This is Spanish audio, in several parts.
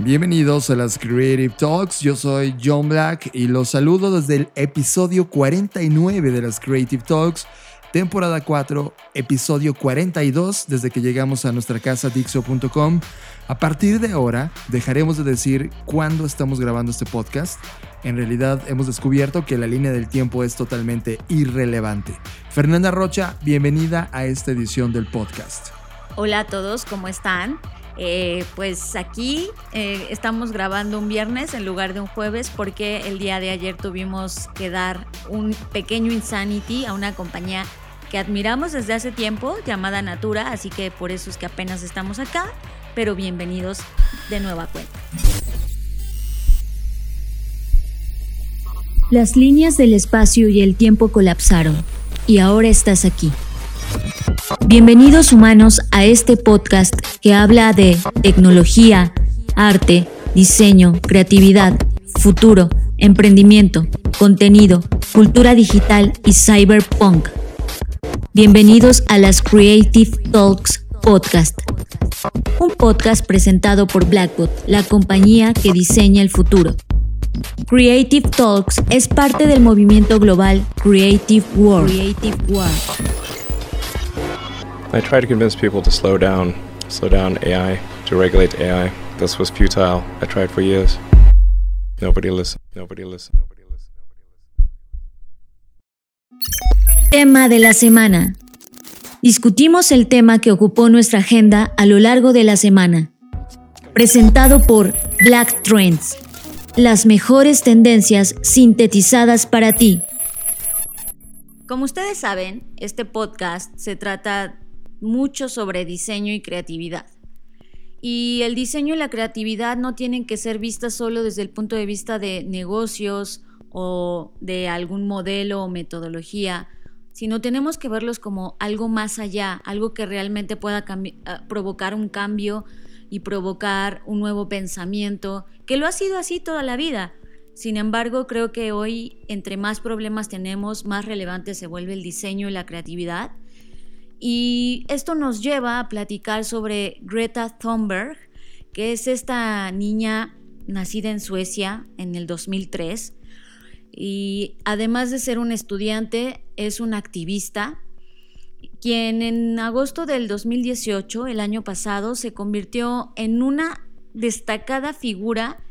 Bienvenidos a las Creative Talks, yo soy John Black y los saludo desde el episodio 49 de las Creative Talks, temporada 4, episodio 42 desde que llegamos a nuestra casa dixo.com. A partir de ahora dejaremos de decir cuándo estamos grabando este podcast. En realidad hemos descubierto que la línea del tiempo es totalmente irrelevante. Fernanda Rocha, bienvenida a esta edición del podcast. Hola a todos, ¿cómo están? Eh, pues aquí eh, estamos grabando un viernes en lugar de un jueves porque el día de ayer tuvimos que dar un pequeño Insanity a una compañía que admiramos desde hace tiempo llamada Natura, así que por eso es que apenas estamos acá, pero bienvenidos de nueva cuenta. Las líneas del espacio y el tiempo colapsaron y ahora estás aquí Bienvenidos humanos a este podcast que habla de tecnología, arte, diseño, creatividad, futuro, emprendimiento, contenido, cultura digital y cyberpunk. Bienvenidos a las Creative Talks Podcast, un podcast presentado por Blackbot, la compañía que diseña el futuro. Creative Talks es parte del movimiento global Creative World. Creative World I tried to convince people to slow down, slow down AI, to regulate AI. This was futile. I tried for years. Nobody listened. Nobody listened. Nobody listened. Tema de la semana. Discutimos el tema que ocupó nuestra agenda a lo largo de la semana. Presentado por Black Trends. Las mejores tendencias sintetizadas para ti. Como ustedes saben, este podcast se trata mucho sobre diseño y creatividad. Y el diseño y la creatividad no tienen que ser vistas solo desde el punto de vista de negocios o de algún modelo o metodología, sino tenemos que verlos como algo más allá, algo que realmente pueda ah, provocar un cambio y provocar un nuevo pensamiento, que lo ha sido así toda la vida. Sin embargo, creo que hoy, entre más problemas tenemos, más relevante se vuelve el diseño y la creatividad y esto nos lleva a platicar sobre Greta Thunberg, que es esta niña nacida en Suecia en el 2003 y además de ser un estudiante es un activista quien en agosto del 2018, el año pasado, se convirtió en una destacada figura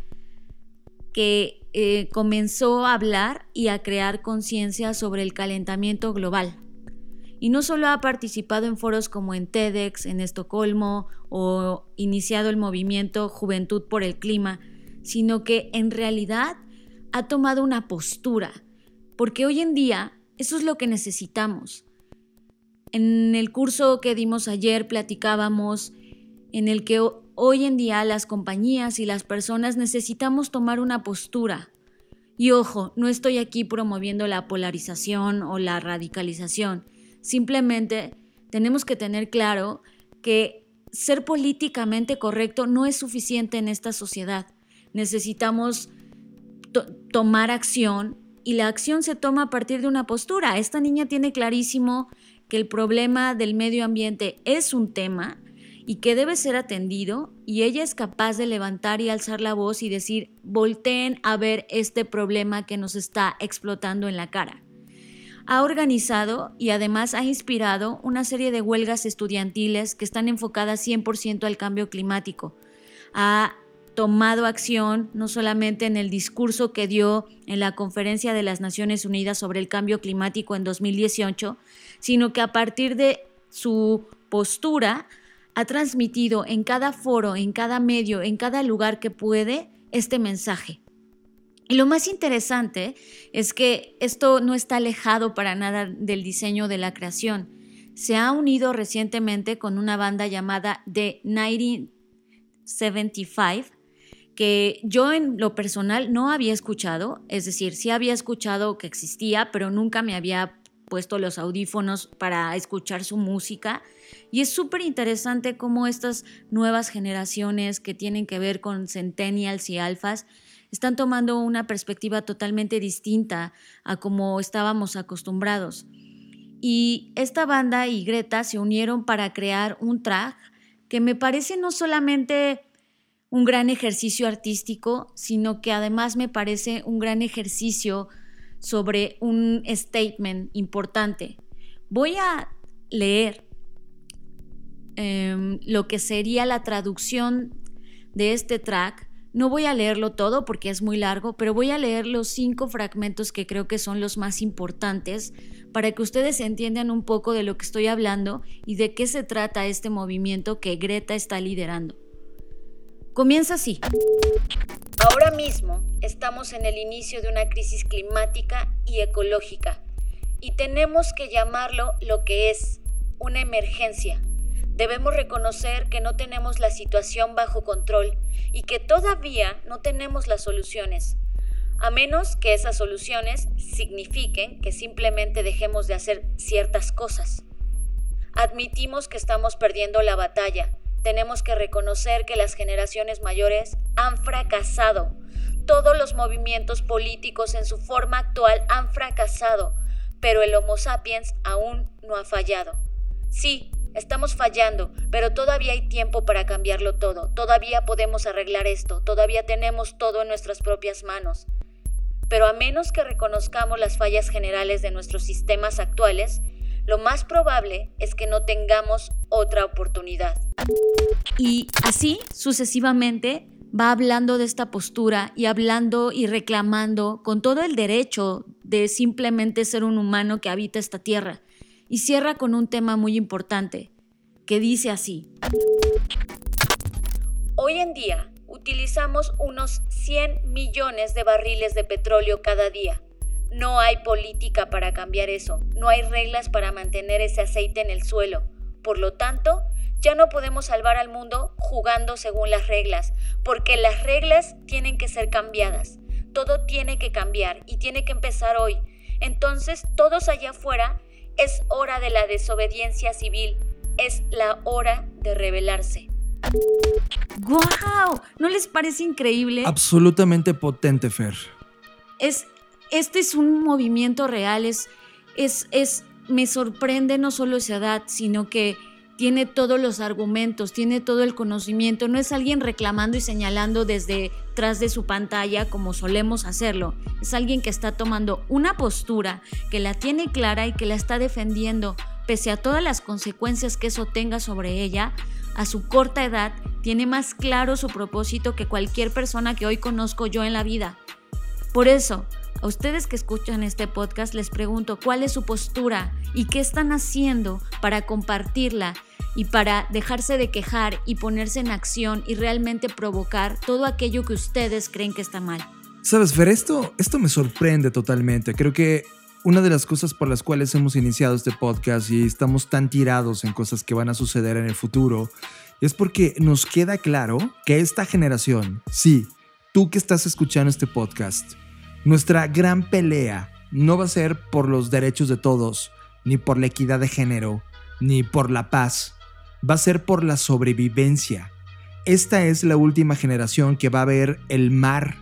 que eh, comenzó a hablar y a crear conciencia sobre el calentamiento global y no solo ha participado en foros como en TEDx en Estocolmo o iniciado el movimiento Juventud por el Clima, sino que en realidad ha tomado una postura, porque hoy en día eso es lo que necesitamos. En el curso que dimos ayer platicábamos en el que hoy en día las compañías y las personas necesitamos tomar una postura. Y ojo, no estoy aquí promoviendo la polarización o la radicalización, Simplemente tenemos que tener claro que ser políticamente correcto no es suficiente en esta sociedad. Necesitamos tomar acción y la acción se toma a partir de una postura. Esta niña tiene clarísimo que el problema del medio ambiente es un tema y que debe ser atendido y ella es capaz de levantar y alzar la voz y decir, volteen a ver este problema que nos está explotando en la cara ha organizado y además ha inspirado una serie de huelgas estudiantiles que están enfocadas 100% al cambio climático. Ha tomado acción no solamente en el discurso que dio en la Conferencia de las Naciones Unidas sobre el Cambio Climático en 2018, sino que a partir de su postura ha transmitido en cada foro, en cada medio, en cada lugar que puede este mensaje. Y lo más interesante es que esto no está alejado para nada del diseño de la creación. Se ha unido recientemente con una banda llamada The 1975, que yo en lo personal no había escuchado, es decir, sí había escuchado que existía, pero nunca me había puesto los audífonos para escuchar su música. Y es súper interesante cómo estas nuevas generaciones que tienen que ver con centennials y alfas están tomando una perspectiva totalmente distinta a como estábamos acostumbrados. Y esta banda y Greta se unieron para crear un track que me parece no solamente un gran ejercicio artístico, sino que además me parece un gran ejercicio sobre un statement importante. Voy a leer em, lo que sería la traducción de este track. No voy a leerlo todo porque es muy largo, pero voy a leer los cinco fragmentos que creo que son los más importantes para que ustedes entiendan un poco de lo que estoy hablando y de qué se trata este movimiento que Greta está liderando. Comienza así. Ahora mismo estamos en el inicio de una crisis climática y ecológica y tenemos que llamarlo lo que es, una emergencia. Debemos reconocer que no tenemos la situación bajo control y que todavía no tenemos las soluciones a menos que esas soluciones signifiquen que simplemente dejemos de hacer ciertas cosas. Admitimos que estamos perdiendo la batalla. Tenemos que reconocer que las generaciones mayores han fracasado. Todos los movimientos políticos en su forma actual han fracasado, pero el Homo sapiens aún no ha fallado. Sí, estamos fallando, pero todavía hay tiempo para cambiarlo todo. Todavía podemos arreglar esto. Todavía tenemos todo en nuestras propias manos pero a menos que reconozcamos las fallas generales de nuestros sistemas actuales, lo más probable es que no tengamos otra oportunidad. Y así sucesivamente va hablando de esta postura y hablando y reclamando con todo el derecho de simplemente ser un humano que habita esta tierra. Y cierra con un tema muy importante, que dice así. Hoy en día, utilizamos unos 100 millones de barriles de petróleo cada día. No hay política para cambiar eso, no hay reglas para mantener ese aceite en el suelo. Por lo tanto, ya no podemos salvar al mundo jugando según las reglas, porque las reglas tienen que ser cambiadas. Todo tiene que cambiar y tiene que empezar hoy. Entonces, todos allá afuera, es hora de la desobediencia civil, es la hora de rebelarse. ¡Guau! ¿No les parece increíble? Absolutamente potente, Fer. Es, este es un movimiento real, es, es, es, me sorprende no solo esa edad, sino que tiene todos los argumentos, tiene todo el conocimiento, no es alguien reclamando y señalando desde tras de su pantalla como solemos hacerlo, es alguien que está tomando una postura, que la tiene clara y que la está defendiendo, pese a todas las consecuencias que eso tenga sobre ella, a su corta edad, tiene más claro su propósito que cualquier persona que hoy conozco yo en la vida. Por eso, a ustedes que escuchan este podcast les pregunto cuál es su postura y qué están haciendo para compartirla y para dejarse de quejar y ponerse en acción y realmente provocar todo aquello que ustedes creen que está mal. Sabes, Fer, esto, esto me sorprende totalmente. Creo que una de las cosas por las cuales hemos iniciado este podcast y estamos tan tirados en cosas que van a suceder en el futuro es porque nos queda claro que esta generación, sí, tú que estás escuchando este podcast, nuestra gran pelea no va a ser por los derechos de todos, ni por la equidad de género, ni por la paz, va a ser por la sobrevivencia. Esta es la última generación que va a ver el mar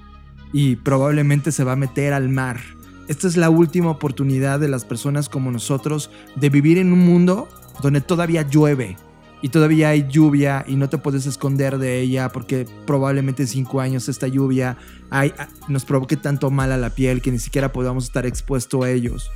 y probablemente se va a meter al mar esta es la última oportunidad de las personas como nosotros de vivir en un mundo donde todavía llueve y todavía hay lluvia y no te puedes esconder de ella porque probablemente en cinco años esta lluvia nos provoque tanto mal a la piel que ni siquiera podamos estar expuestos a ellos.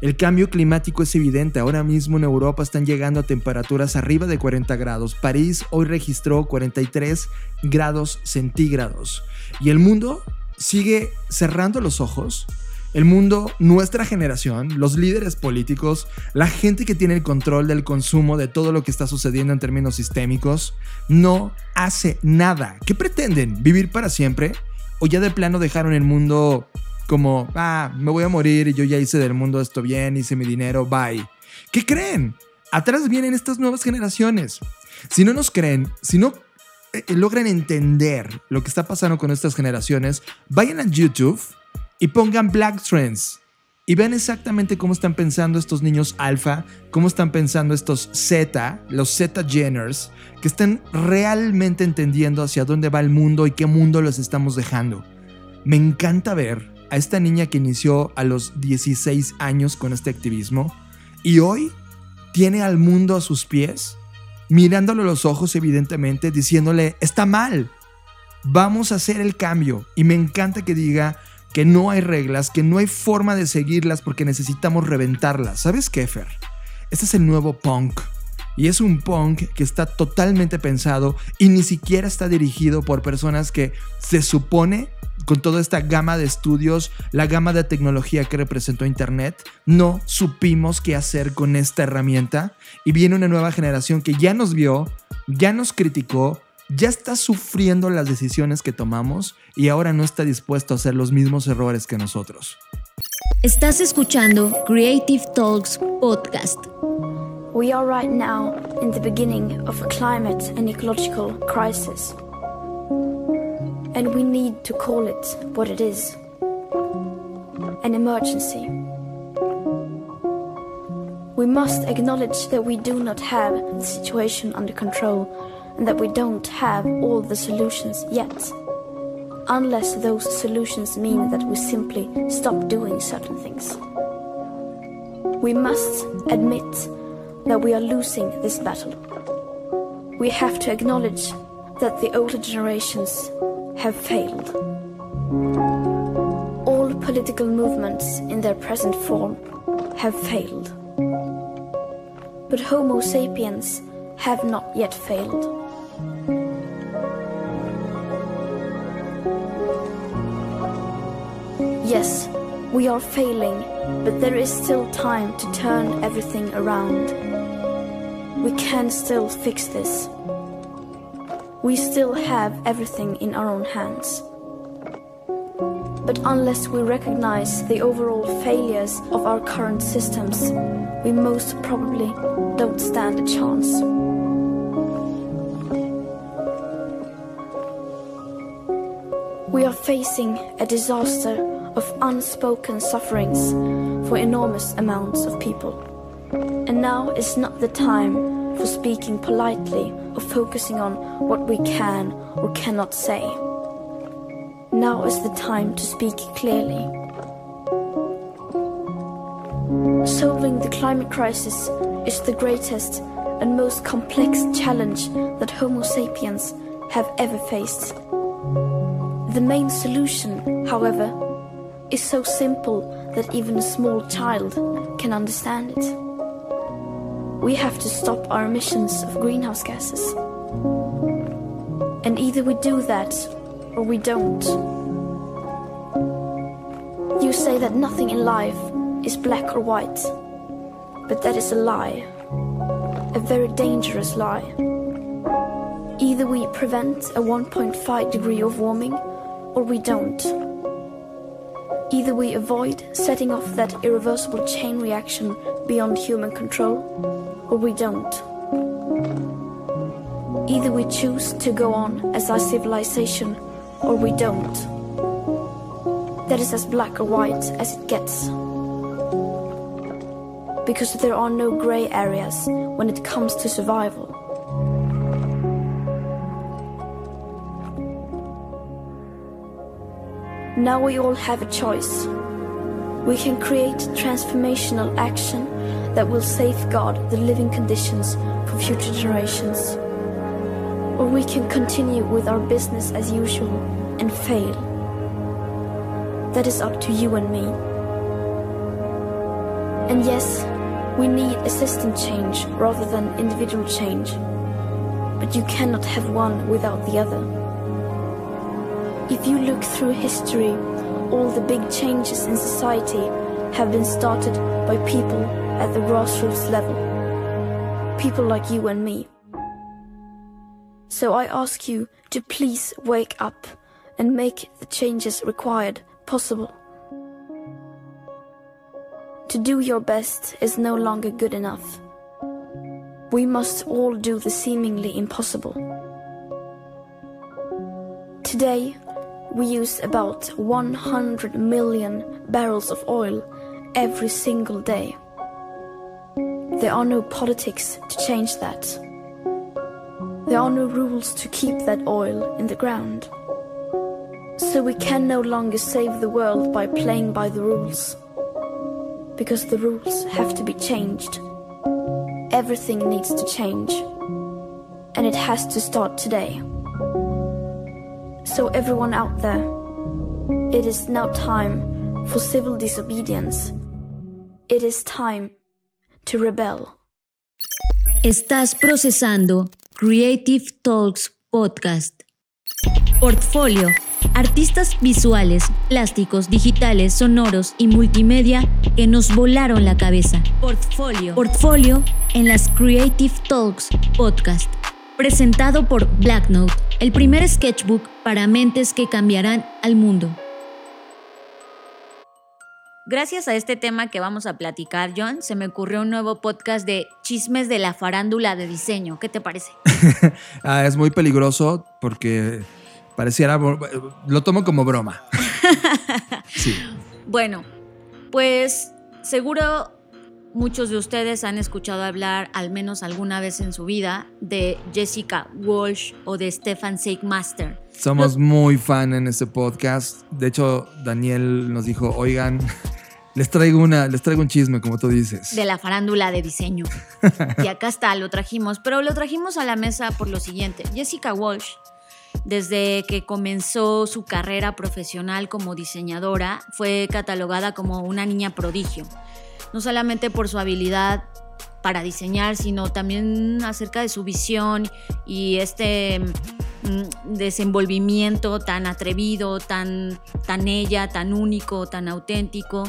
El cambio climático es evidente. Ahora mismo en Europa están llegando a temperaturas arriba de 40 grados. París hoy registró 43 grados centígrados. Y el mundo sigue cerrando los ojos el mundo, nuestra generación, los líderes políticos, la gente que tiene el control del consumo de todo lo que está sucediendo en términos sistémicos, no hace nada. ¿Qué pretenden? ¿Vivir para siempre? ¿O ya de plano dejaron el mundo como, ah, me voy a morir y yo ya hice del mundo esto bien, hice mi dinero, bye? ¿Qué creen? Atrás vienen estas nuevas generaciones. Si no nos creen, si no eh, logran entender lo que está pasando con estas generaciones, vayan a YouTube y pongan Black Trends y vean exactamente cómo están pensando estos niños alfa, cómo están pensando estos Z, los Z Jenners, que están realmente entendiendo hacia dónde va el mundo y qué mundo los estamos dejando. Me encanta ver a esta niña que inició a los 16 años con este activismo y hoy tiene al mundo a sus pies, mirándolo a los ojos evidentemente, diciéndole, está mal, vamos a hacer el cambio. Y me encanta que diga que no hay reglas, que no hay forma de seguirlas porque necesitamos reventarlas. ¿Sabes qué, Fer? Este es el nuevo punk. Y es un punk que está totalmente pensado y ni siquiera está dirigido por personas que se supone con toda esta gama de estudios, la gama de tecnología que representó Internet, no supimos qué hacer con esta herramienta y viene una nueva generación que ya nos vio, ya nos criticó, ya está sufriendo las decisiones que tomamos y ahora no está dispuesto a hacer los mismos errores que nosotros. Estás escuchando Creative Talks Podcast. We are right now in the beginning of a climate and ecological crisis. And we need to call it what it is an emergency. We must acknowledge that we do not have the situation under control and that we don't have all the solutions yet. Unless those solutions mean that we simply stop doing certain things. We must admit that we are losing this battle. We have to acknowledge that the older generations have failed. All political movements in their present form have failed. But Homo sapiens have not yet failed. Yes, we are failing, but there is still time to turn everything around. We can still fix this we still have everything in our own hands. But unless we recognize the overall failures of our current systems, we most probably don't stand a chance. We are facing a disaster of unspoken sufferings for enormous amounts of people. And now is not the time for speaking politely or focusing on what we can or cannot say. Now is the time to speak clearly. Solving the climate crisis is the greatest and most complex challenge that Homo sapiens have ever faced. The main solution, however, is so simple that even a small child can understand it we have to stop our emissions of greenhouse gases. And either we do that or we don't. You say that nothing in life is black or white, but that is a lie. A very dangerous lie. Either we prevent a 1.5 degree of warming or we don't. Either we avoid setting off that irreversible chain reaction beyond human control, or we don't. Either we choose to go on as our civilization, or we don't. That is as black or white as it gets. Because there are no grey areas when it comes to survival. Now we all have a choice. We can create transformational action that will safeguard the living conditions for future generations. Or we can continue with our business as usual and fail. That is up to you and me. And yes, we need a system change rather than individual change. But you cannot have one without the other. If you look through history, all the big changes in society have been started by people at the grassroots level. People like you and me. So I ask you to please wake up and make the changes required possible. To do your best is no longer good enough. We must all do the seemingly impossible. Today, we use about 100 million barrels of oil every single day. There are no politics to change that. There are no rules to keep that oil in the ground. So we can no longer save the world by playing by the rules. Because the rules have to be changed. Everything needs to change. And it has to start today. So, everyone out there, it is now time for civil disobedience. It is time to rebel. Estás procesando Creative Talks Podcast. Portfolio. Artistas visuales, plásticos, digitales, sonoros y multimedia que nos volaron la cabeza. Portfolio. Portfolio en las Creative Talks Podcast. Presentado por Blacknote, el primer sketchbook para mentes que cambiarán al mundo. Gracias a este tema que vamos a platicar, John, se me ocurrió un nuevo podcast de chismes de la farándula de diseño. ¿Qué te parece? ah, es muy peligroso porque pareciera, lo tomo como broma. sí. Bueno, pues seguro muchos de ustedes han escuchado hablar al menos alguna vez en su vida de Jessica Walsh o de Stefan Seigmaster. Somos muy fan en este podcast. De hecho, Daniel nos dijo, oigan, les traigo, una, les traigo un chisme, como tú dices. De la farándula de diseño. y acá está, lo trajimos. Pero lo trajimos a la mesa por lo siguiente. Jessica Walsh, desde que comenzó su carrera profesional como diseñadora, fue catalogada como una niña prodigio. No solamente por su habilidad para diseñar, sino también acerca de su visión y este mm, desenvolvimiento tan atrevido, tan, tan ella, tan único, tan auténtico.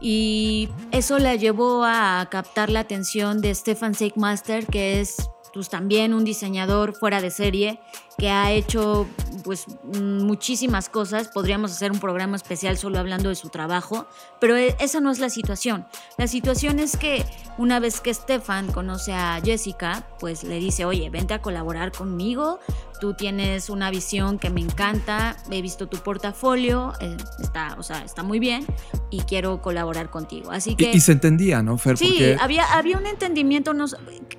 Y eso la llevó a captar la atención de Stefan Seigmaster, que es pues, también un diseñador fuera de serie que ha hecho pues muchísimas cosas. Podríamos hacer un programa especial solo hablando de su trabajo, pero e, esa no es la situación. La situación es que una vez que Stefan conoce a Jessica, pues le dice, oye, vente a colaborar conmigo, tú tienes una visión que me encanta, he visto tu portafolio, eh, está, o sea, está muy bien y quiero colaborar contigo. Así que... Y, se entendía, ¿no, Fer? Sí, había, había un entendimiento, no,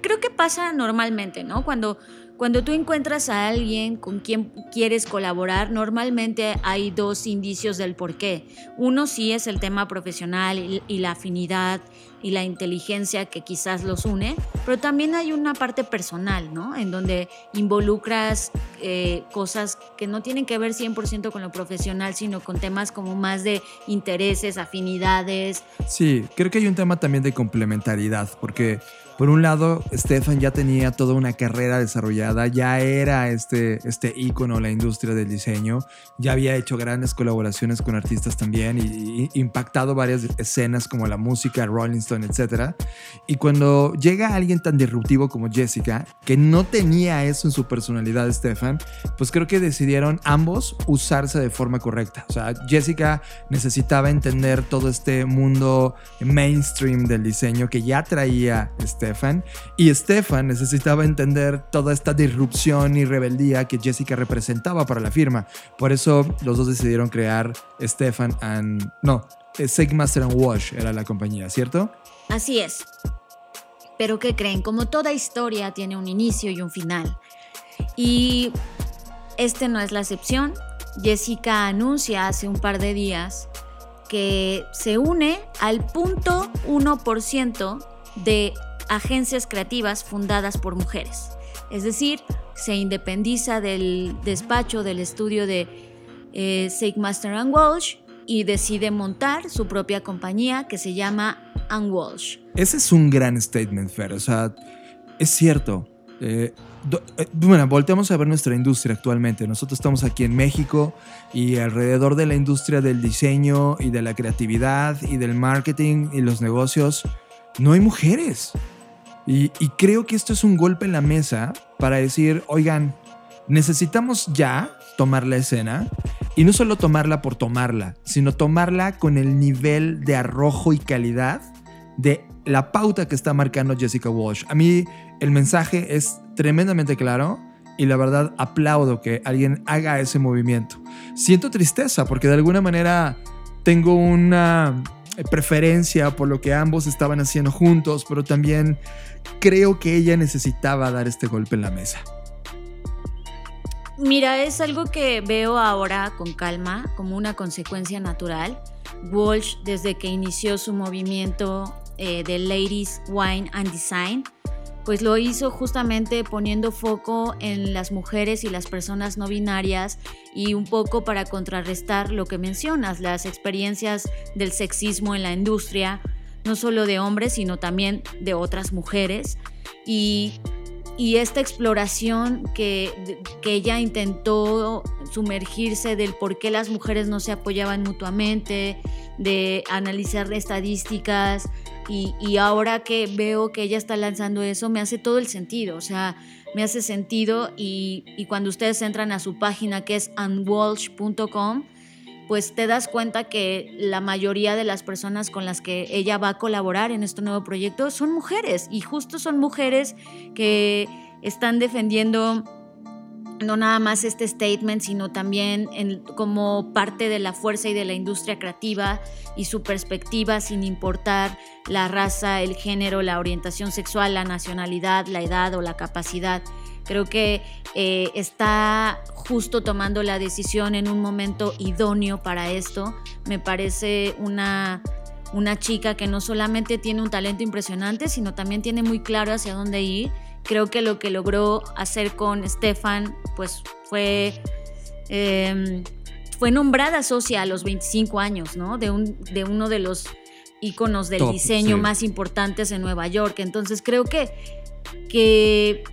creo que pasa normalmente, ¿no? Cuando cuando tú encuentras a alguien con quien quieres colaborar, normalmente hay dos indicios del por qué. Uno sí es el tema profesional y, la afinidad y la inteligencia que quizás los une, pero también hay una parte personal, ¿no? En donde involucras eh, cosas que no tienen que ver 100% con lo profesional, sino con temas como más de intereses, afinidades. Sí, creo que hay un tema también de complementariedad, porque por un lado, Stefan ya tenía toda una carrera desarrollada, ya era este, este ícono en la industria del diseño, ya había hecho grandes colaboraciones con artistas también y, impactado varias escenas como la música, Rolling Stone, etc. Y cuando llega alguien tan disruptivo como Jessica, que no tenía eso en su personalidad, Stefan, pues creo que decidieron ambos usarse de forma correcta. O sea, Jessica necesitaba entender todo este mundo mainstream del diseño que ya traía este Stefan. Y Stefan necesitaba entender toda esta disrupción y rebeldía que Jessica representaba para la firma. Por eso los dos decidieron crear Stefan and... No, Sigmaster and Wash era la compañía, ¿cierto? Así es. Pero ¿qué creen? Como toda historia tiene un inicio y un final. Y este no es la excepción. Jessica anuncia hace un par de días que se une al punto 1% de agencias creativas fundadas por mujeres. Es decir, se independiza del despacho del estudio de eh, Master and Walsh y decide montar su propia compañía que se llama Ann Walsh. Ese es un gran statement, Fer. O sea, es cierto. Eh, eh, bueno, volteamos a ver nuestra industria actualmente. Nosotros estamos aquí en México y alrededor de la industria del diseño y de la creatividad y del marketing y los negocios, no hay mujeres. Y, creo que esto es un golpe en la mesa para decir, oigan, necesitamos ya tomar la escena y no solo tomarla por tomarla, sino tomarla con el nivel de arrojo y calidad de la pauta que está marcando Jessica Walsh. A mí el mensaje es tremendamente claro y la verdad aplaudo que alguien haga ese movimiento. Siento tristeza porque de alguna manera tengo una preferencia por lo que ambos estaban haciendo juntos, pero también creo que ella necesitaba dar este golpe en la mesa. Mira, es algo que veo ahora con calma, como una consecuencia natural. Walsh, desde que inició su movimiento eh, de Ladies, Wine and Design, pues lo hizo justamente poniendo foco en las mujeres y las personas no binarias y un poco para contrarrestar lo que mencionas, las experiencias del sexismo en la industria, no solo de hombres, sino también de otras mujeres. Y, esta exploración que, que ella intentó sumergirse del por qué las mujeres no se apoyaban mutuamente, de analizar estadísticas, y, ahora que veo que ella está lanzando eso, me hace todo el sentido. O sea, me hace sentido y, cuando ustedes entran a su página que es unwalsh.com, pues te das cuenta que la mayoría de las personas con las que ella va a colaborar en este nuevo proyecto son mujeres y justo son mujeres que están defendiendo no nada más este statement, sino también como parte de la fuerza y de la industria creativa y su perspectiva sin importar la raza, el género, la orientación sexual, la nacionalidad, la edad o la capacidad. Creo que eh, está justo tomando la decisión en un momento idóneo para esto. Me parece una, una chica que no solamente tiene un talento impresionante, sino también tiene muy claro hacia dónde ir creo que lo que logró hacer con Stefan, pues fue, em, fue nombrada socia a los 25 años, ¿no? De, un, de uno de los íconos del diseño más importantes en Nueva York. Entonces creo que, que,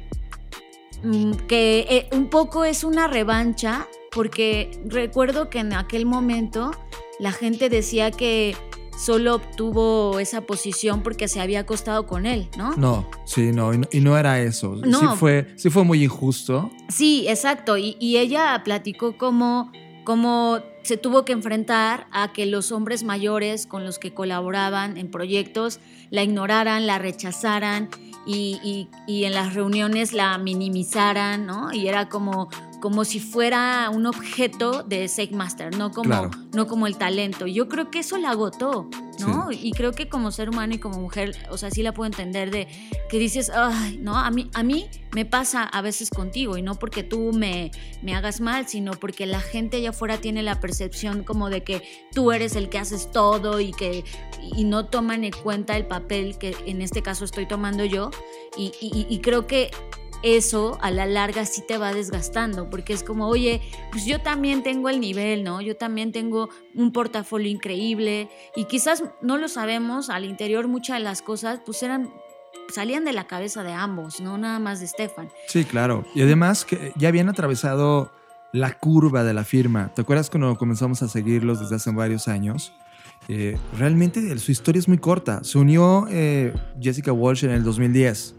mm, que eh, un poco es una revancha, porque recuerdo que en aquel momento la gente decía que solo obtuvo esa posición porque se había acostado con él, ¿no? No, sí, no, y no, era eso. Sí, fue, sí fue muy injusto. Sí, exacto. Y, ella platicó cómo, cómo se tuvo que enfrentar a que los hombres mayores con los que colaboraban en proyectos la ignoraran, la rechazaran y, y en las reuniones la minimizaran, ¿no? Y era como como si fuera un objeto de Master, no como, no como el talento. Yo creo que eso la agotó, ¿no? Y creo que como ser humano y como mujer, o sea, sí la puedo entender de que dices, ay, no, a mí, a mí me pasa a veces contigo y no porque tú me, me hagas mal, sino porque la gente allá afuera tiene la percepción como de que tú eres el que haces todo y que y no toman en cuenta el papel que en este caso estoy tomando yo. y, y creo que eso a la larga sí te va desgastando, porque es como, oye, pues yo también tengo el nivel, ¿no? Yo también tengo un portafolio increíble y quizás no lo sabemos, al interior muchas de las cosas pues eran salían de la cabeza de ambos, no nada más de Stefan. Sí, claro. Y además que ya habían atravesado la curva de la firma. ¿Te acuerdas cuando comenzamos a seguirlos desde hace varios años? Eh, realmente su historia es muy corta. Se unió eh, Jessica Walsh en el 2010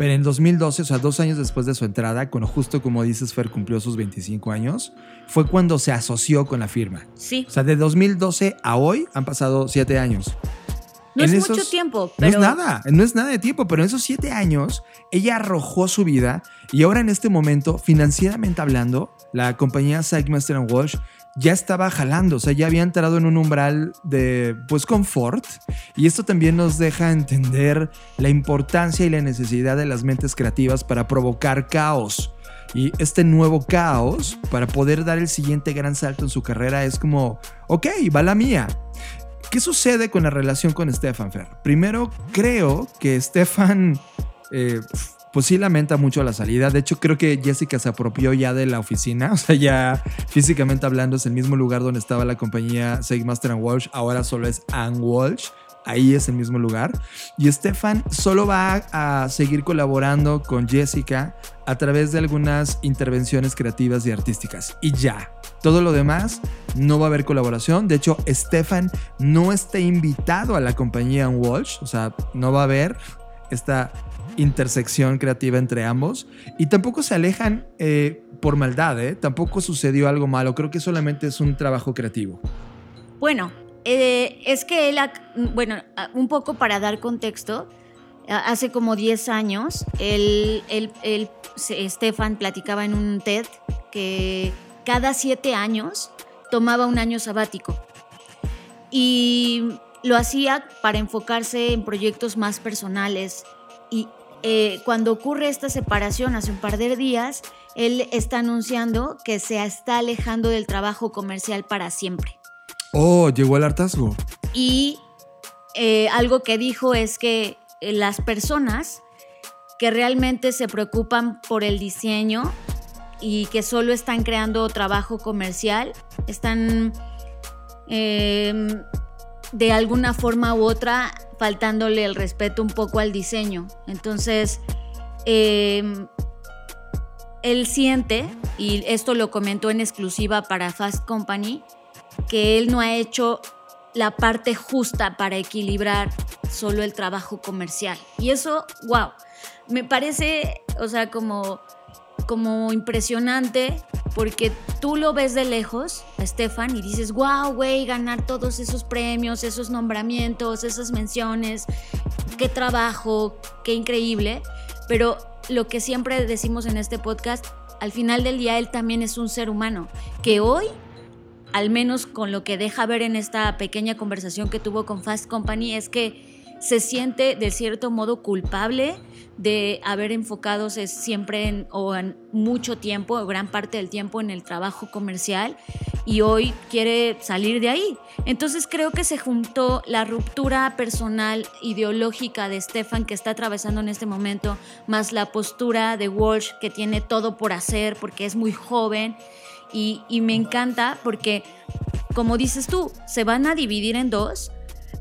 pero en 2012, o sea, dos años después de su entrada, cuando justo como dices, Fer cumplió sus 25 años, fue cuando se asoció con la firma. Sí. O sea, de 2012 a hoy han pasado siete años. No es mucho tiempo, pero... No es nada, no es nada de tiempo, pero en esos siete años ella arrojó su vida y ahora en este momento, financieramente hablando, la compañía Sigmaster Walsh ya estaba jalando, o sea, ya había entrado en un umbral de, pues, confort. Y esto también nos deja entender la importancia y la necesidad de las mentes creativas para provocar caos. Y este nuevo caos, para poder dar el siguiente gran salto en su carrera, es como, ok, va la mía. ¿Qué sucede con la relación con Stefan Fer? Primero, creo que Stefan eh, pues sí lamenta mucho la salida. De hecho, creo que Jessica se apropió ya de la oficina. O sea, ya físicamente hablando es el mismo lugar donde estaba la compañía Segmaster and Walsh. Ahora solo es Ann Walsh. Ahí es el mismo lugar. Y Stefan solo va a seguir colaborando con Jessica a través de algunas intervenciones creativas y artísticas. Y ya. Todo lo demás no va a haber colaboración. De hecho, Stefan no está invitado a la compañía Walsh. O sea, no va a haber esta intersección creativa entre ambos. Y tampoco se alejan eh, por maldad, ¿eh? Tampoco sucedió algo malo. Creo que solamente es un trabajo creativo. Bueno, eh, es que él, bueno, un poco para dar contexto, hace como 10 años, él, Stefan platicaba en un TED que cada siete años tomaba un año sabático y lo hacía para enfocarse en proyectos más personales y eh, cuando ocurre esta separación hace un par de días, él está anunciando que se está alejando del trabajo comercial para siempre. Oh, llegó el hartazgo. Y eh, algo que dijo es que eh, las personas que realmente se preocupan por el diseño y que solo están creando trabajo comercial, están em, de alguna forma u otra faltándole el respeto un poco al diseño. Entonces, em, él siente, y esto lo comentó en exclusiva para Fast Company, que él no ha hecho la parte justa para equilibrar solo el trabajo comercial. Y eso, wow, me parece, o sea, como, como impresionante porque tú lo ves de lejos, a Stefan, y dices, wow, güey, ganar todos esos premios, esos nombramientos, esas menciones, qué trabajo, qué increíble. Pero lo que siempre decimos en este podcast, al final del día él también es un ser humano, que hoy al menos con lo que deja ver en esta pequeña conversación que tuvo con Fast Company, es que se siente de cierto modo culpable de haber enfocado siempre en, o en mucho tiempo, o gran parte del tiempo en el trabajo comercial y hoy quiere salir de ahí. Entonces creo que se juntó la ruptura personal ideológica de Stefan que está atravesando en este momento, más la postura de Walsh que tiene todo por hacer porque es muy joven y, me encanta porque, como dices tú, se van a dividir en dos,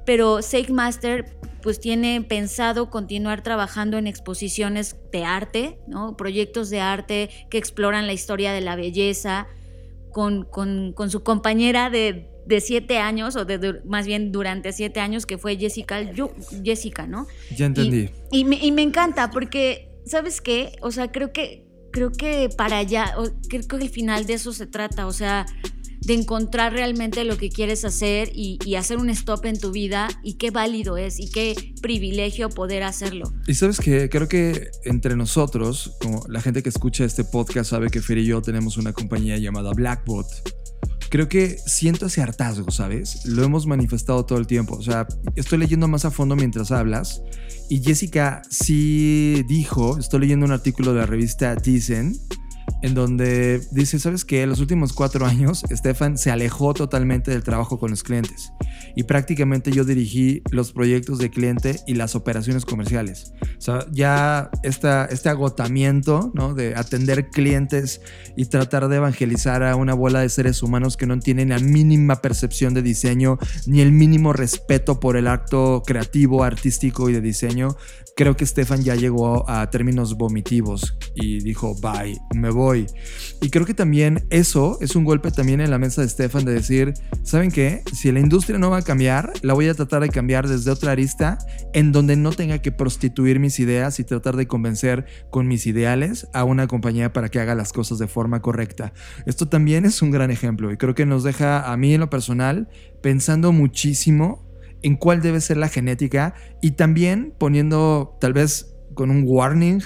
pero Sake Master pues tiene pensado continuar trabajando en exposiciones de arte, ¿no? proyectos de arte que exploran la historia de la belleza, con, su compañera de, siete años, o de, más bien durante siete años, que fue Jessica, Jessica ¿no? Ya entendí. Y, me, y me encanta porque, ¿sabes qué? O sea, creo que creo que para allá, creo que el final de eso se trata, o sea, de encontrar realmente lo que quieres hacer y, hacer un stop en tu vida y qué válido es y qué privilegio poder hacerlo. Y sabes que creo que entre nosotros, como la gente que escucha este podcast sabe que Fer y yo tenemos una compañía llamada Blackbot creo que siento ese hartazgo, ¿sabes? Lo hemos manifestado todo el tiempo. O sea, estoy leyendo más a fondo mientras hablas. Y Jessica sí dijo, estoy leyendo un artículo de la revista Tizen, en donde dice, ¿sabes qué? En los últimos cuatro años, Stefan se alejó totalmente del trabajo con los clientes y prácticamente yo dirigí los proyectos de cliente y las operaciones comerciales. O sea, ya esta, este agotamiento ¿no? de atender clientes y tratar de evangelizar a una bola de seres humanos que no tienen la mínima percepción de diseño ni el mínimo respeto por el acto creativo, artístico y de diseño, creo que Stefan ya llegó a términos vomitivos y dijo, bye, me voy. Y creo que también eso es un golpe también en la mesa de Stefan de decir, ¿saben qué? Si la industria no va a cambiar, la voy a tratar de cambiar desde otra arista en donde no tenga que prostituir mis ideas y tratar de convencer con mis ideales a una compañía para que haga las cosas de forma correcta. Esto también es un gran ejemplo y creo que nos deja a mí en lo personal pensando muchísimo en cuál debe ser la genética y también poniendo tal vez con un warning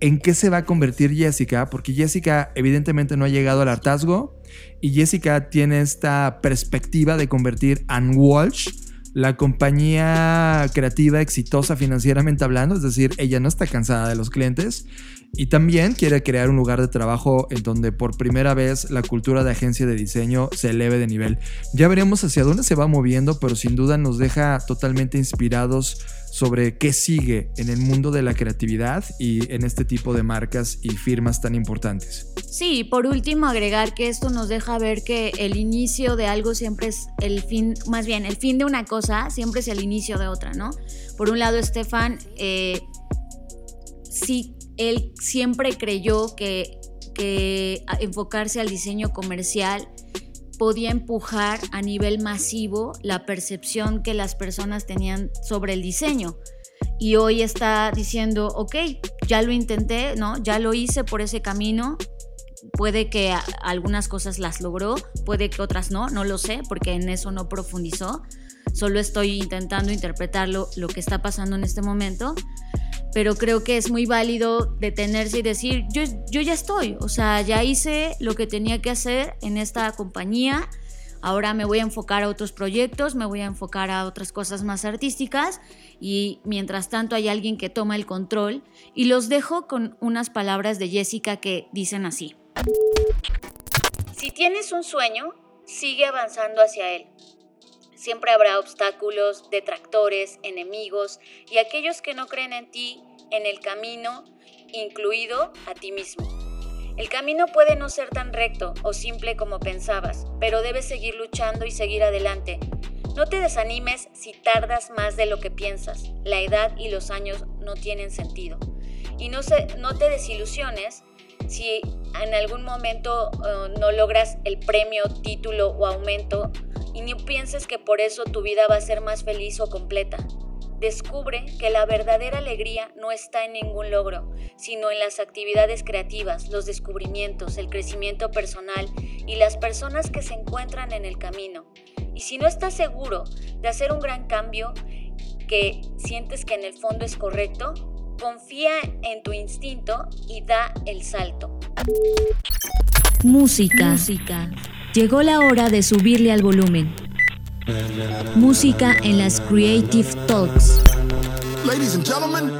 en qué se va a convertir Jessica, porque Jessica evidentemente no ha llegado al hartazgo y Jessica tiene esta perspectiva de convertir Ann Walsh, la compañía creativa exitosa financieramente hablando, es decir, ella no está cansada de los clientes y también quiere crear un lugar de trabajo en donde por primera vez la cultura de agencia de diseño se eleve de nivel. Ya veremos hacia dónde se va moviendo, pero sin duda nos deja totalmente inspirados sobre qué sigue en el mundo de la creatividad y en este tipo de marcas y firmas tan importantes. Sí, por último agregar que esto nos deja ver que el inicio de algo siempre es el fin, más bien el fin de una cosa siempre es el inicio de otra, ¿no? Por un lado, Estefan, eh, sí él siempre creyó que, enfocarse al diseño comercial podía empujar a nivel masivo la percepción que las personas tenían sobre el diseño. Y hoy está diciendo, ok, ya lo intenté, ¿no? Ya lo hice por ese camino. Puede que algunas cosas las logró, puede que otras no, no lo sé, porque en eso no profundizó. Solo estoy intentando interpretar lo, lo que está pasando en este momento pero creo que es muy válido detenerse y decir, yo, yo ya estoy, o sea, ya hice lo que tenía que hacer en esta compañía, ahora me voy a enfocar a otros proyectos, me voy a enfocar a otras cosas más artísticas y mientras tanto hay alguien que toma el control y los dejo con unas palabras de Jessica que dicen así. Si tienes un sueño, sigue avanzando hacia él. Siempre habrá obstáculos, detractores, enemigos y aquellos que no creen en ti en el camino, incluido a ti mismo. El camino puede no ser tan recto o simple como pensabas, pero debes seguir luchando y seguir adelante. No te desanimes si tardas más de lo que piensas. La edad y los años no tienen sentido. Y no, no te desilusiones si en algún momento eh, no logras el premio, título o aumento y ni pienses que por eso tu vida va a ser más feliz o completa. Descubre que la verdadera alegría no está en ningún logro, sino en las actividades creativas, los descubrimientos, el crecimiento personal y las personas que se encuentran en el camino. Y si no estás seguro de hacer un gran cambio que sientes que en el fondo es correcto, confía en tu instinto y da el salto. Música. Música. Llegó la hora de subirle al volumen. Música en las Creative Talks. Ladies and gentlemen.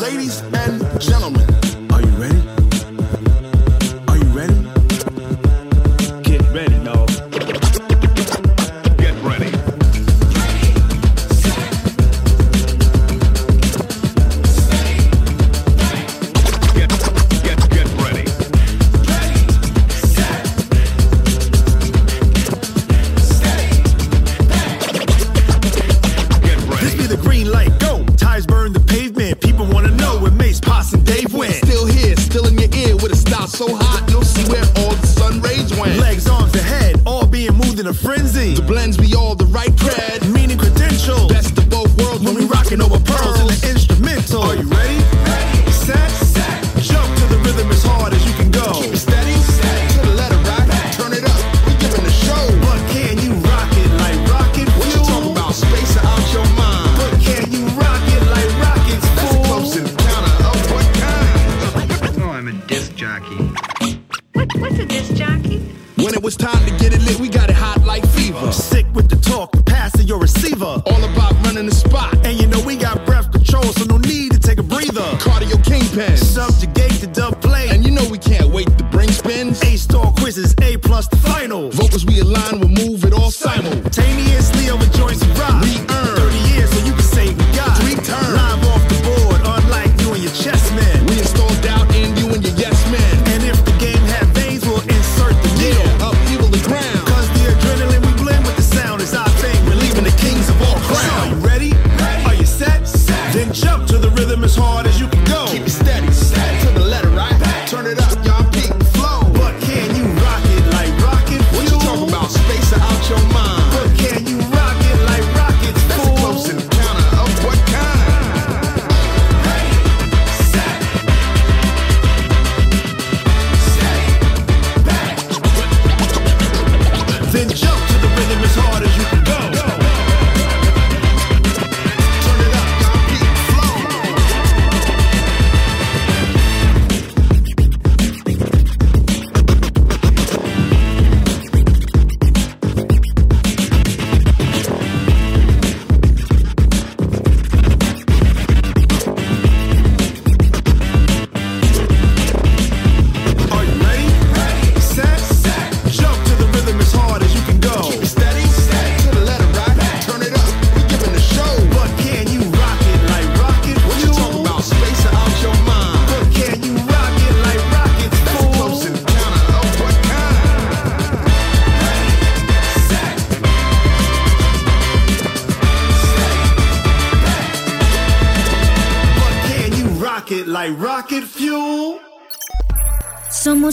Ladies and gentlemen.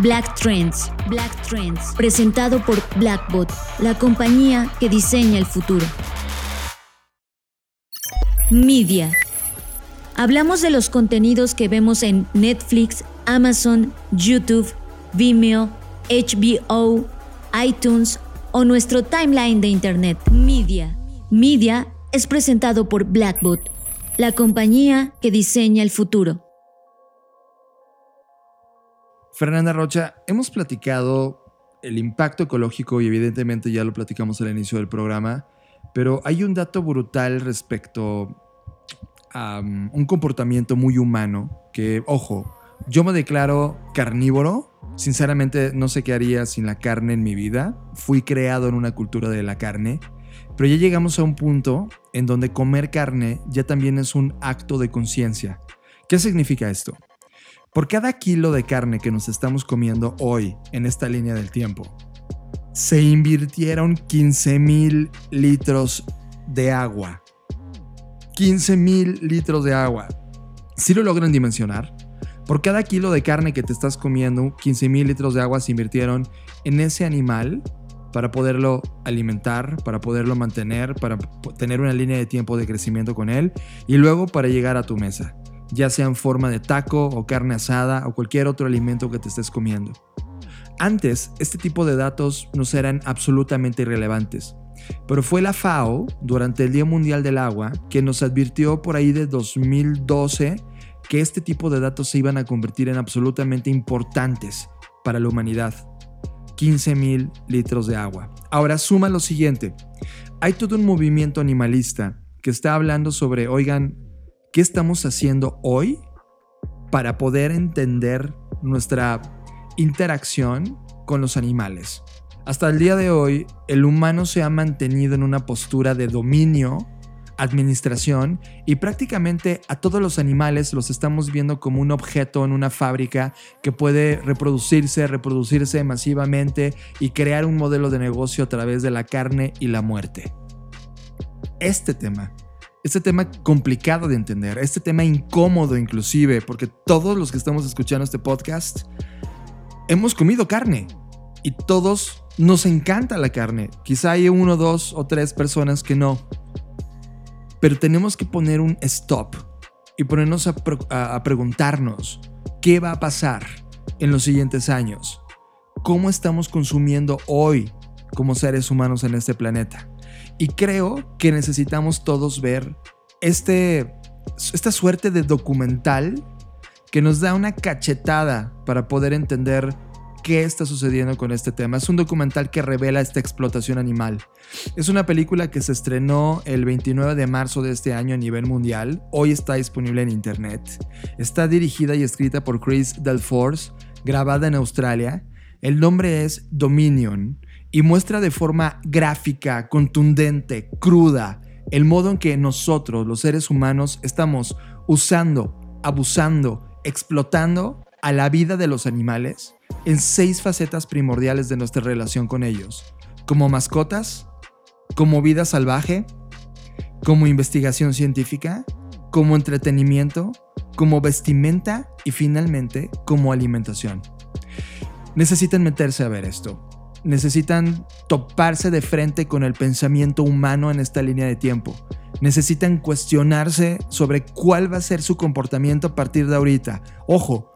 Black Trends, Black Trends, presentado por Blackbot, la compañía que diseña el futuro. Media. Hablamos de los contenidos que vemos en Netflix, Amazon, YouTube, Vimeo, HBO, iTunes o nuestro timeline de Internet. Media. Media es presentado por Blackbot, la compañía que diseña el futuro. Fernanda Rocha, hemos platicado el impacto ecológico y evidentemente ya lo platicamos al inicio del programa, pero hay un dato brutal respecto a um, un comportamiento muy humano que, ojo, yo me declaro carnívoro, sinceramente no sé qué haría sin la carne en mi vida, fui creado en una cultura de la carne, pero ya llegamos a un punto en donde comer carne ya también es un acto de conciencia. ¿Qué significa esto? Por cada kilo de carne que nos estamos comiendo hoy en esta línea del tiempo, se invirtieron 15 mil litros de agua. 15 mil litros de agua. Si lo logran dimensionar, por cada kilo de carne que te estás comiendo, 15 mil litros de agua se invirtieron en ese animal para poderlo alimentar, para poderlo mantener, para tener una línea de tiempo de crecimiento con él y luego para llegar a tu mesa ya sea en forma de taco o carne asada o cualquier otro alimento que te estés comiendo. Antes, este tipo de datos no eran absolutamente irrelevantes, pero fue la FAO, durante el Día Mundial del Agua, que nos advirtió por ahí de 2012 que este tipo de datos se iban a convertir en absolutamente importantes para la humanidad. 15 mil litros de agua. Ahora suma lo siguiente. Hay todo un movimiento animalista que está hablando sobre, oigan, ¿Qué estamos haciendo hoy para poder entender nuestra interacción con los animales? Hasta el día de hoy, el humano se ha mantenido en una postura de dominio, administración y prácticamente a todos los animales los estamos viendo como un objeto en una fábrica que puede reproducirse, reproducirse masivamente y crear un modelo de negocio a través de la carne y la muerte. Este tema este tema complicado de entender, este tema incómodo inclusive, porque todos los que estamos escuchando este podcast hemos comido carne y todos nos encanta la carne. Quizá hay uno, dos o tres personas que no. Pero tenemos que poner un stop y ponernos a, a preguntarnos qué va a pasar en los siguientes años. ¿Cómo estamos consumiendo hoy como seres humanos en este planeta? Y creo que necesitamos todos ver este, esta suerte de documental que nos da una cachetada para poder entender qué está sucediendo con este tema. Es un documental que revela esta explotación animal. Es una película que se estrenó el 29 de marzo de este año a nivel mundial. Hoy está disponible en internet. Está dirigida y escrita por Chris Delforce, grabada en Australia. El nombre es Dominion y muestra de forma gráfica, contundente, cruda, el modo en que nosotros, los seres humanos, estamos usando, abusando, explotando a la vida de los animales en seis facetas primordiales de nuestra relación con ellos, como mascotas, como vida salvaje, como investigación científica, como entretenimiento, como vestimenta y finalmente como alimentación. Necesitan meterse a ver esto necesitan toparse de frente con el pensamiento humano en esta línea de tiempo. Necesitan cuestionarse sobre cuál va a ser su comportamiento a partir de ahorita. Ojo,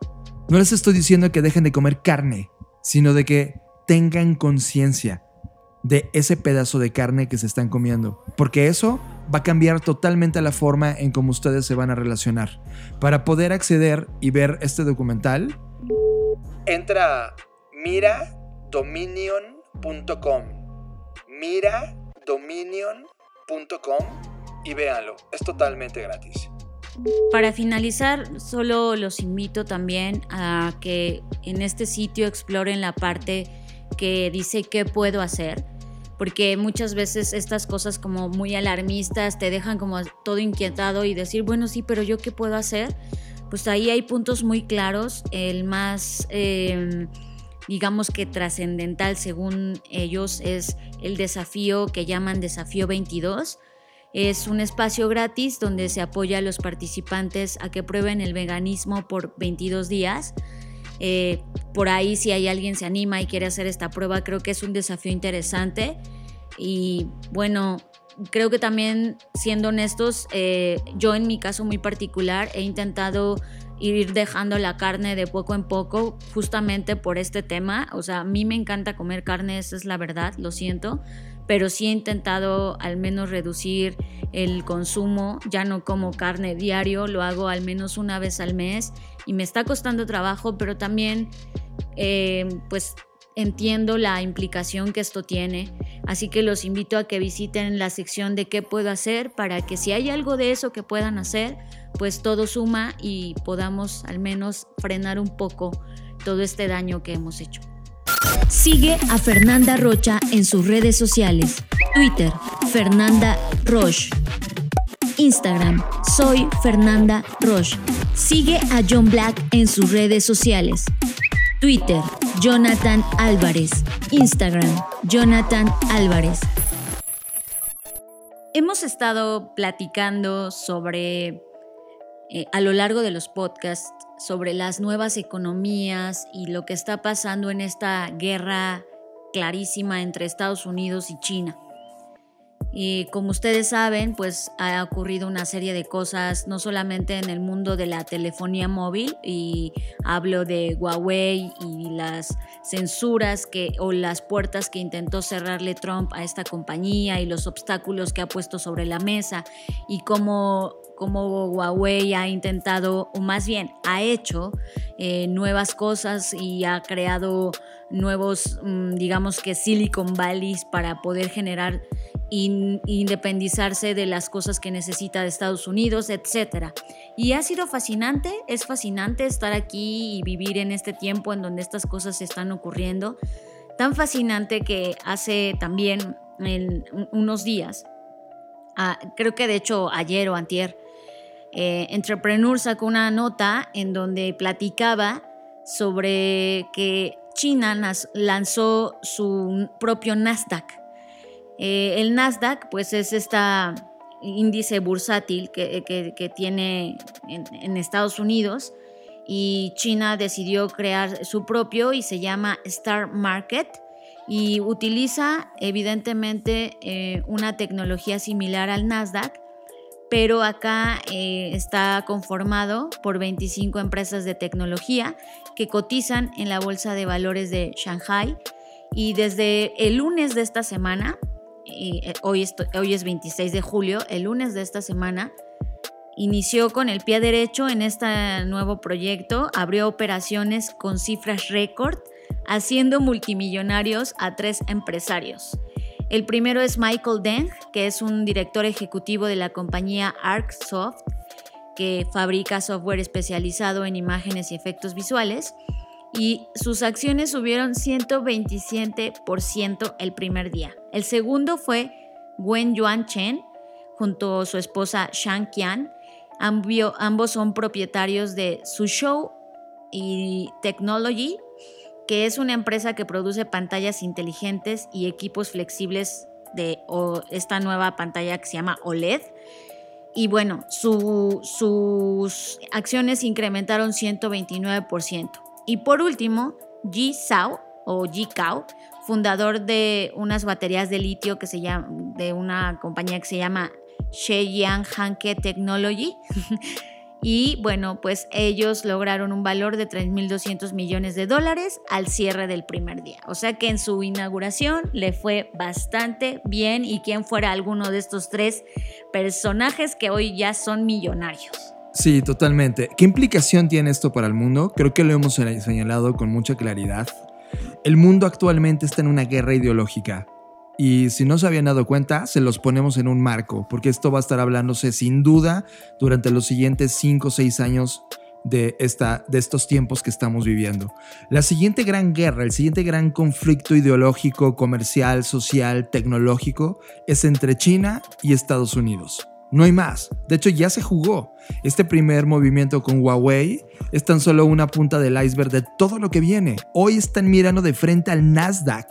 no les estoy diciendo que dejen de comer carne, sino de que tengan conciencia de ese pedazo de carne que se están comiendo, porque eso va a cambiar totalmente la forma en cómo ustedes se van a relacionar. Para poder acceder y ver este documental, entra Mira dominion.com. Mira dominion.com y véanlo. Es totalmente gratis. Para finalizar, solo los invito también a que en este sitio exploren la parte que dice qué puedo hacer, porque muchas veces estas cosas como muy alarmistas te dejan como todo inquietado y decir, bueno, sí, pero yo qué puedo hacer. Pues ahí hay puntos muy claros. El más... Eh, digamos que trascendental según ellos es el desafío que llaman desafío 22, Es un espacio gratis donde se apoya a los participantes a que prueben el veganismo por 22 días. Eh, por ahí si hay alguien se anima y quiere hacer esta prueba, creo que es un desafío interesante. Y bueno, creo que también, siendo honestos, eh, yo en mi caso muy particular he intentado ir dejando la carne de poco en poco justamente por este tema. O sea, a mí me encanta comer carne, esa es la verdad, lo siento, pero sí he intentado al menos reducir el consumo. Ya no como carne diario, lo hago al menos una vez al mes y me está costando trabajo, pero también eh, pues entiendo la implicación que esto tiene, así que los invito a que visiten la sección de qué puedo hacer para que si hay algo de eso que puedan hacer, pues todo suma y podamos al menos frenar un poco todo este daño que hemos hecho. Sigue a Fernanda Rocha en sus redes sociales. Twitter, Fernanda Roche. Instagram, soy Fernanda Roche. Sigue a John Black en sus redes sociales. Twitter, Jonathan Álvarez. Instagram, Jonathan Álvarez. Hemos estado platicando sobre, eh, a lo largo de los podcasts, sobre las nuevas economías y lo que está pasando en esta guerra clarísima entre Estados Unidos y China. Y como ustedes saben, pues ha ocurrido una serie de cosas, no solamente en el mundo de la telefonía móvil, y hablo de Huawei y las censuras que, o las puertas que intentó cerrarle Trump a esta compañía y los obstáculos que ha puesto sobre la mesa, y cómo, cómo Huawei ha intentado, o más bien ha hecho eh, nuevas cosas y ha creado nuevos, mm, digamos que Silicon Valleys para poder generar independizarse de las cosas que necesita de Estados Unidos, etc. Y ha sido fascinante, es fascinante estar aquí y vivir en este tiempo en donde estas cosas están ocurriendo. Tan fascinante que hace también unos días, ah, creo que de hecho ayer o antier, eh, Entrepreneur sacó una nota en donde platicaba sobre que China lanzó su propio Nasdaq eh, el Nasdaq, pues es este índice bursátil que, tiene en, Estados Unidos y China decidió crear su propio y se llama Star Market y utiliza evidentemente eh, una tecnología similar al Nasdaq, pero acá eh, está conformado por 25 empresas de tecnología que cotizan en la Bolsa de Valores de Shanghai y desde el lunes de esta semana eh, hoy, es 26 de julio, el lunes de esta semana, inició con el pie derecho en este nuevo proyecto, abrió operaciones con cifras récord, haciendo multimillonarios a tres empresarios. El primero es Michael Deng, que es un director ejecutivo de la compañía ArcSoft, que fabrica software especializado en imágenes y efectos visuales y sus acciones subieron 127% el primer día. El segundo fue Wen Yuan Chen junto a su esposa Shang Qian. ambos son propietarios de Suzhou y Technology, que es una empresa que produce pantallas inteligentes y equipos flexibles de esta nueva pantalla que se llama OLED. Y bueno, sus acciones incrementaron 129%. Y por último, Ji Sao o Ji Kao, fundador de unas baterías de litio que se llama, de una compañía que se llama Shenyang Hanke Technology. y bueno, pues ellos lograron un valor de 3.200 millones de dólares al cierre del primer día. O sea que en su inauguración le fue bastante bien y quien fuera alguno de estos tres personajes que hoy ya son millonarios. Sí, totalmente. ¿Qué implicación tiene esto para el mundo? Creo que lo hemos señalado con mucha claridad. El mundo actualmente está en una guerra ideológica. Y si no se habían dado cuenta, se los ponemos en un marco, porque esto va a estar hablándose sin duda durante los siguientes 5 o 6 años de, esta, de estos tiempos que estamos viviendo. La siguiente gran guerra, el siguiente gran conflicto ideológico, comercial, social, tecnológico, es entre China y Estados Unidos. No hay más. De hecho, ya se jugó. Este primer movimiento con Huawei es tan solo una punta del iceberg de todo lo que viene. Hoy están mirando de frente al Nasdaq,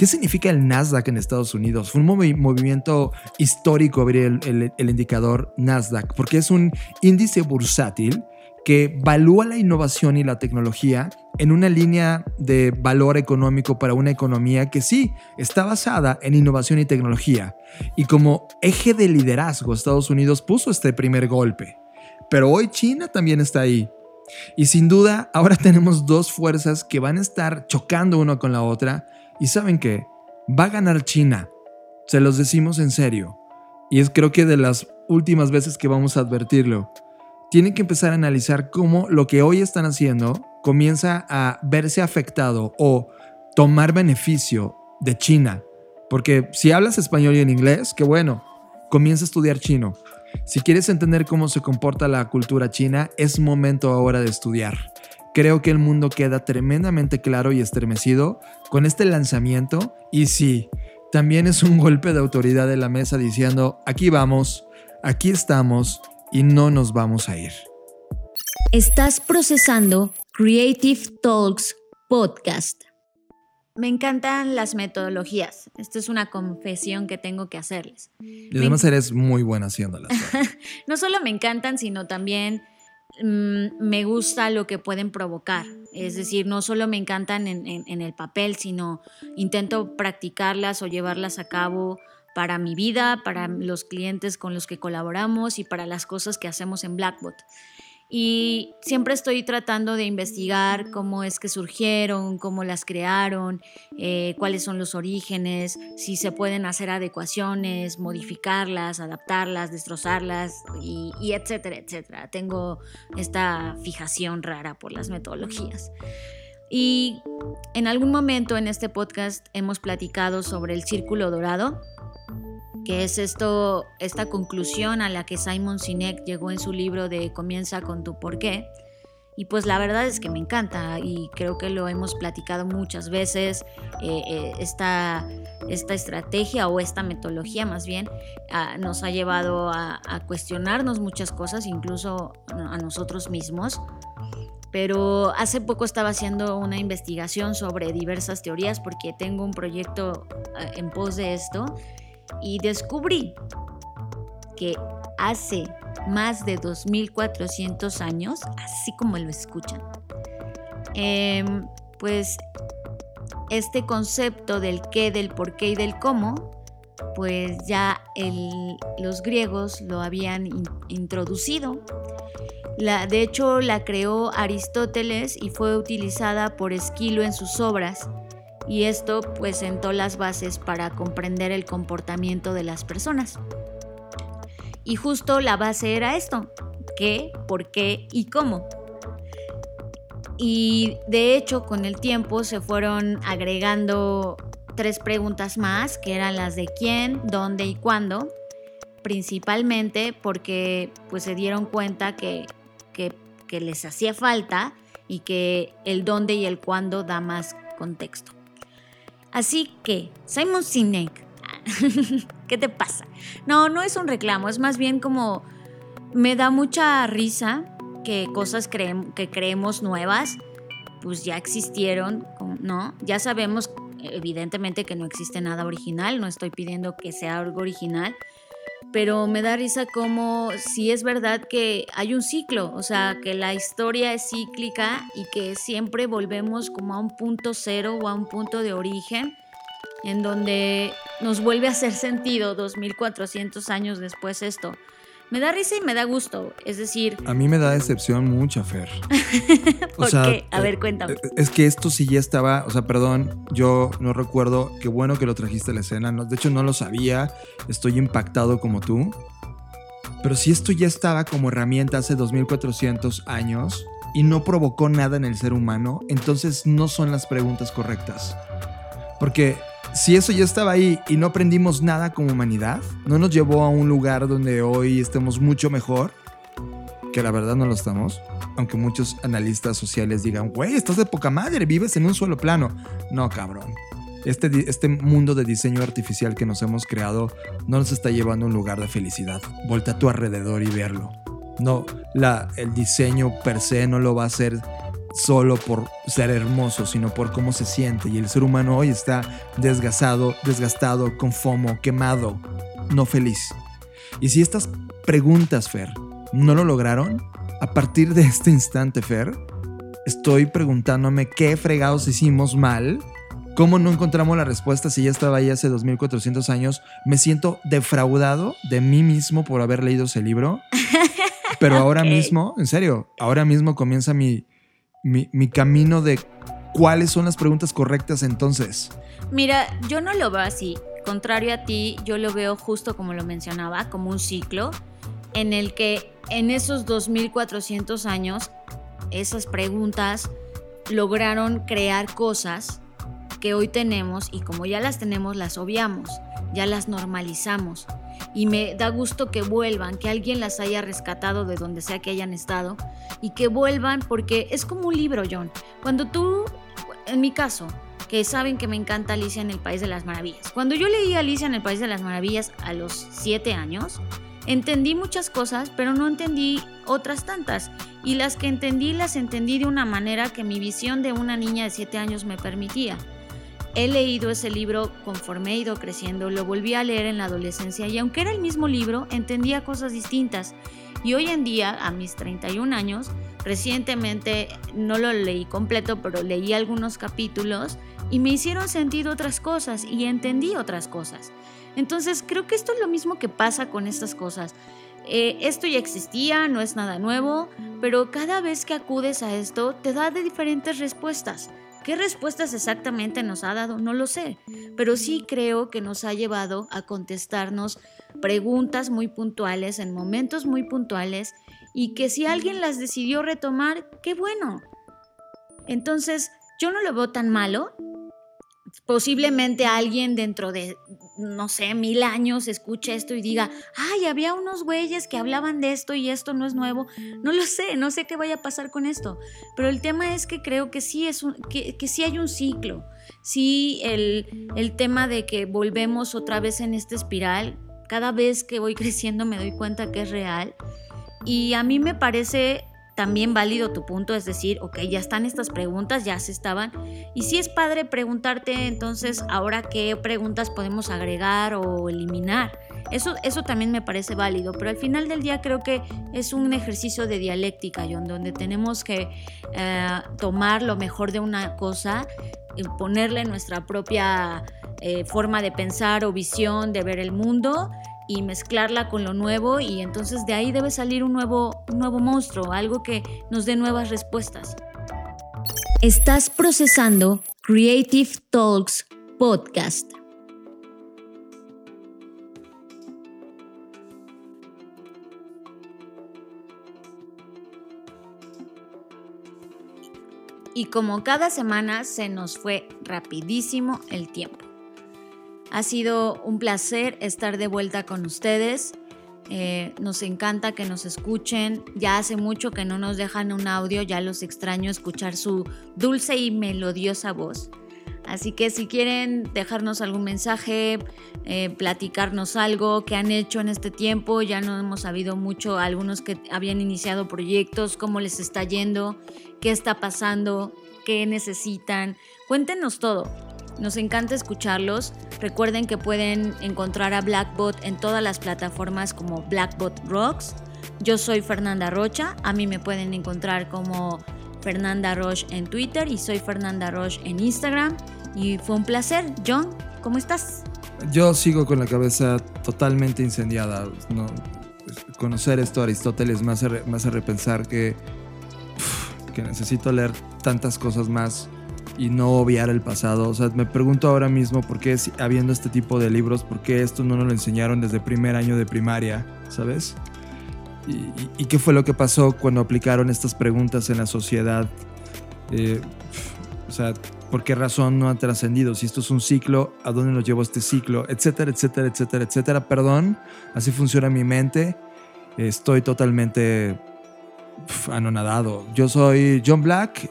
¿Qué significa el Nasdaq en Estados Unidos? Fue un movimiento histórico abrir el, indicador Nasdaq, porque es un índice bursátil que evalúa la innovación y la tecnología en una línea de valor económico para una economía que sí está basada en innovación y tecnología. Y como eje de liderazgo, Estados Unidos puso este primer golpe. Pero hoy China también está ahí. Y sin duda, ahora tenemos dos fuerzas que van a estar chocando una con la otra y saben que va a ganar China. Se los decimos en serio. Y es creo que de las últimas veces que vamos a advertirlo. Tienen que empezar a analizar cómo lo que hoy están haciendo comienza a verse afectado o tomar beneficio de China. Porque si hablas español y en inglés, qué bueno, comienza a estudiar chino. Si quieres entender cómo se comporta la cultura china, es momento ahora de estudiar. Creo que el mundo queda tremendamente claro y estremecido con este lanzamiento y sí, también es un golpe de autoridad de la mesa diciendo, aquí vamos, aquí estamos y no nos vamos a ir. Estás procesando Creative Talks Podcast. Me encantan las metodologías. Esta es una confesión que tengo que hacerles. Y además eres muy buena haciéndolas. no solo me encantan, sino también Mm, me gusta lo que pueden provocar. Es decir, no solo me encantan en, el papel, sino intento practicarlas o llevarlas a cabo para mi vida, para los clientes con los que colaboramos y para las cosas que hacemos en Blackbot. Y siempre estoy tratando de investigar cómo es que surgieron, cómo las crearon, eh, cuáles son los orígenes, si se pueden hacer adecuaciones, modificarlas, adaptarlas, destrozarlas, y, y etcétera, etcétera. Tengo esta fijación rara por las metodologías. Y en algún momento en este podcast hemos platicado sobre el círculo dorado, que es esto, esta conclusión a la que Simon Sinek llegó en su libro de Comienza con tu porqué. Y pues la verdad es que me encanta y creo que lo hemos platicado muchas veces. Eh, eh, esta, estrategia o esta metodología más bien ah, nos ha llevado a, cuestionarnos muchas cosas, incluso a nosotros mismos. Pero hace poco estaba haciendo una investigación sobre diversas teorías porque tengo un proyecto ah, en pos de esto y descubrí que hace más de 2400 años, así como lo escuchan, em, pues este concepto del qué, del por qué y del cómo, pues ya los griegos lo habían introducido. De hecho, la creó Aristóteles y fue utilizada por Esquilo en sus obras y esto pues sentó las bases para comprender el comportamiento de las personas. Y justo la base era esto, qué, por qué y cómo. Y de hecho con el tiempo se fueron agregando tres preguntas más, que eran las de quién, dónde y cuándo, principalmente porque pues se dieron cuenta que, que, que les hacía falta y que el dónde y el cuándo da más contexto. Así que, Simon Sinek, ¿qué te pasa? No, no es un reclamo, es más bien como me da mucha risa que cosas que creemos nuevas, pues ya existieron, ¿no? Ya sabemos evidentemente que no existe nada original, no estoy pidiendo que sea algo original, pero me da risa como si es verdad que hay un ciclo, o sea, que la historia es cíclica y que siempre volvemos como a un punto cero o a un punto de origen en donde nos vuelve a hacer sentido 2400 años después esto. Me da risa y me da gusto, es decir... A mí me da decepción mucha, Fer. ¿Por qué? A ver, cuéntame. Eh, es que esto sí ya estaba, o sea, perdón, yo no recuerdo, qué bueno que lo trajiste a la escena, de hecho no lo sabía, estoy impactado como tú, pero si esto ya estaba como herramienta hace 2400 años y no provocó nada en el ser humano, entonces no son las preguntas correctas. Porque si eso ya estaba ahí y no aprendimos nada como humanidad, no nos llevó a un lugar donde hoy estemos mucho mejor, que la verdad no lo estamos, aunque muchos analistas sociales digan, güey, estás de poca madre, vives en un solo plano. No, cabrón. Este, este mundo de diseño artificial que nos hemos creado no nos está llevando a un lugar de felicidad. Volta a tu alrededor y verlo. No, la, el diseño per se no lo va a hacer solo por ser hermoso, sino por cómo se siente. Y el ser humano hoy está desgastado, desgastado, con fomo, quemado, no feliz. Y si estas preguntas, Fer, no lo lograron, a partir de este instante, Fer, estoy preguntándome qué fregados hicimos mal. ¿Cómo no encontramos la respuesta si ya estaba ahí hace 2400 años? Me siento defraudado de mí mismo por haber leído ese libro. Pero ahora mismo, en serio, ahora mismo comienza mi, mi, camino de cuáles son las preguntas correctas entonces. Mira, yo no lo veo así. Contrario a ti, yo lo veo justo como lo mencionaba, como un ciclo en el que en esos 2400 años esas preguntas lograron crear cosas que hoy tenemos y como ya las tenemos las obviamos, ya las normalizamos y me da gusto que vuelvan, que alguien las haya rescatado de donde sea que hayan estado y que vuelvan porque es como un libro, John. Cuando tú, en mi caso, que saben que me encanta Alicia en el País de las Maravillas. Cuando yo leí Alicia en el País de las Maravillas a los siete años, entendí muchas cosas, pero no entendí otras tantas. Y las que entendí, las entendí de una manera que mi visión de una niña de siete años me permitía. He leído ese libro conforme he ido creciendo, lo volví a leer en la adolescencia y aunque era el mismo libro, entendía cosas distintas. Y hoy en día, a mis 31 años, recientemente no lo leí completo, pero leí algunos capítulos y me hicieron sentir otras cosas y entendí otras cosas. Entonces creo que esto es lo mismo que pasa con estas cosas. Eh, esto ya existía, no es nada nuevo, pero cada vez que acudes a esto te da de diferentes respuestas. ¿Qué respuestas exactamente nos ha dado? No lo sé, pero sí creo que nos ha llevado a contestarnos preguntas muy puntuales en momentos muy puntuales y que si alguien las decidió retomar, qué bueno. Entonces, yo no lo veo tan malo, posiblemente alguien dentro de, no sé, mil años escuche esto y diga, ay, había unos güeyes que hablaban de esto y esto no es nuevo. No lo sé, no sé qué vaya a pasar con esto. Pero el tema es que creo que sí, es que, que sí hay un ciclo. Sí, el, el tema de que volvemos otra vez en esta espiral, cada vez que voy creciendo me doy cuenta que es real. Y a mí me parece también válido tu punto, es decir, ok, ya están estas preguntas, ya se estaban. Y si es padre preguntarte entonces ahora qué preguntas podemos agregar o eliminar. Eso, eso también me parece válido, pero al final del día creo que es un ejercicio de dialéctica, John, donde tenemos que eh, tomar lo mejor de una cosa, y ponerle nuestra propia eh, forma de pensar o visión de ver el mundo y mezclarla con lo nuevo y entonces de ahí debe salir un nuevo, un nuevo monstruo, algo que nos dé nuevas respuestas. Estás procesando Creative Talks Podcast. Y como cada semana se nos fue rapidísimo el tiempo. Ha sido un placer estar de vuelta con ustedes. Eh, nos encanta que nos escuchen. Ya hace mucho que no nos dejan un audio, ya los extraño escuchar su dulce y melodiosa voz. Así que si quieren dejarnos algún mensaje, eh, platicarnos algo que han hecho en este tiempo, ya no hemos sabido mucho, algunos que habían iniciado proyectos, cómo les está yendo, qué está pasando, qué necesitan, cuéntenos todo. Nos encanta escucharlos. Recuerden que pueden encontrar a Blackbot en todas las plataformas como Blackbot Rocks. Yo soy Fernanda Rocha. A mí me pueden encontrar como Fernanda Roche en Twitter y soy Fernanda Roche en Instagram. Y fue un placer. John, ¿cómo estás? Yo sigo con la cabeza totalmente incendiada. No, conocer esto Aristóteles me hace, me hace repensar que, que necesito leer tantas cosas más y no obviar el pasado. O sea, me pregunto ahora mismo por qué, habiendo este tipo de libros, por qué esto no nos lo enseñaron desde primer año de primaria, ¿sabes? Y, qué fue lo que pasó cuando aplicaron estas preguntas en la sociedad. Eh, o sea, ¿por qué razón no ha trascendido? Si esto es un ciclo, ¿a dónde nos llevó este ciclo? Etcétera, etcétera, etcétera, etcétera. Perdón, así funciona mi mente. Estoy totalmente anonadado. Yo soy John Black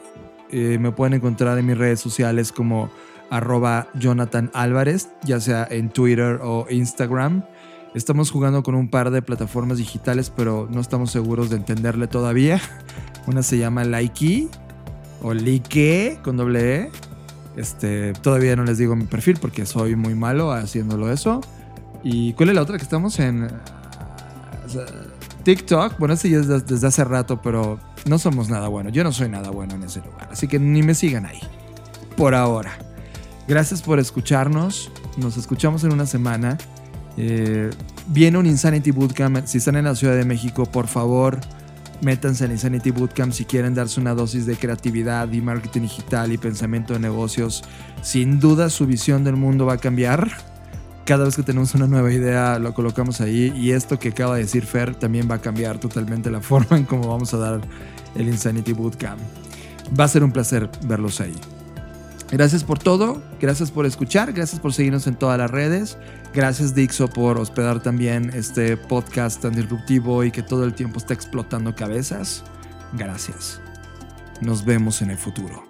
eh, me pueden encontrar en mis redes sociales como arroba Jonathan Álvarez, ya sea en Twitter o Instagram. Estamos jugando con un par de plataformas digitales, pero no estamos seguros de entenderle todavía. Una se llama Likey o Lique con doble E. Este, todavía no les digo mi perfil porque soy muy malo haciéndolo eso. ¿Y cuál es la otra que estamos en? TikTok. Bueno, ya es desde hace rato, pero no somos nada bueno. Yo no soy nada bueno en ese lugar. Así que ni me sigan ahí. Por ahora. Gracias por escucharnos. Nos escuchamos en una semana. Eh, viene un Insanity Bootcamp. Si están en la Ciudad de México, por favor, métanse en Insanity Bootcamp si quieren darse una dosis de creatividad y marketing digital y pensamiento de negocios. Sin duda su visión del mundo va a cambiar. Cada vez que tenemos una nueva idea lo colocamos ahí y esto que acaba de decir Fer también va a cambiar totalmente la forma en cómo vamos a dar el Insanity Bootcamp. Va a ser un placer verlos ahí. Gracias por todo, gracias por escuchar, gracias por seguirnos en todas las redes. Gracias Dixo por hospedar también este podcast tan disruptivo y que todo el tiempo está explotando cabezas. Gracias. Nos vemos en el futuro.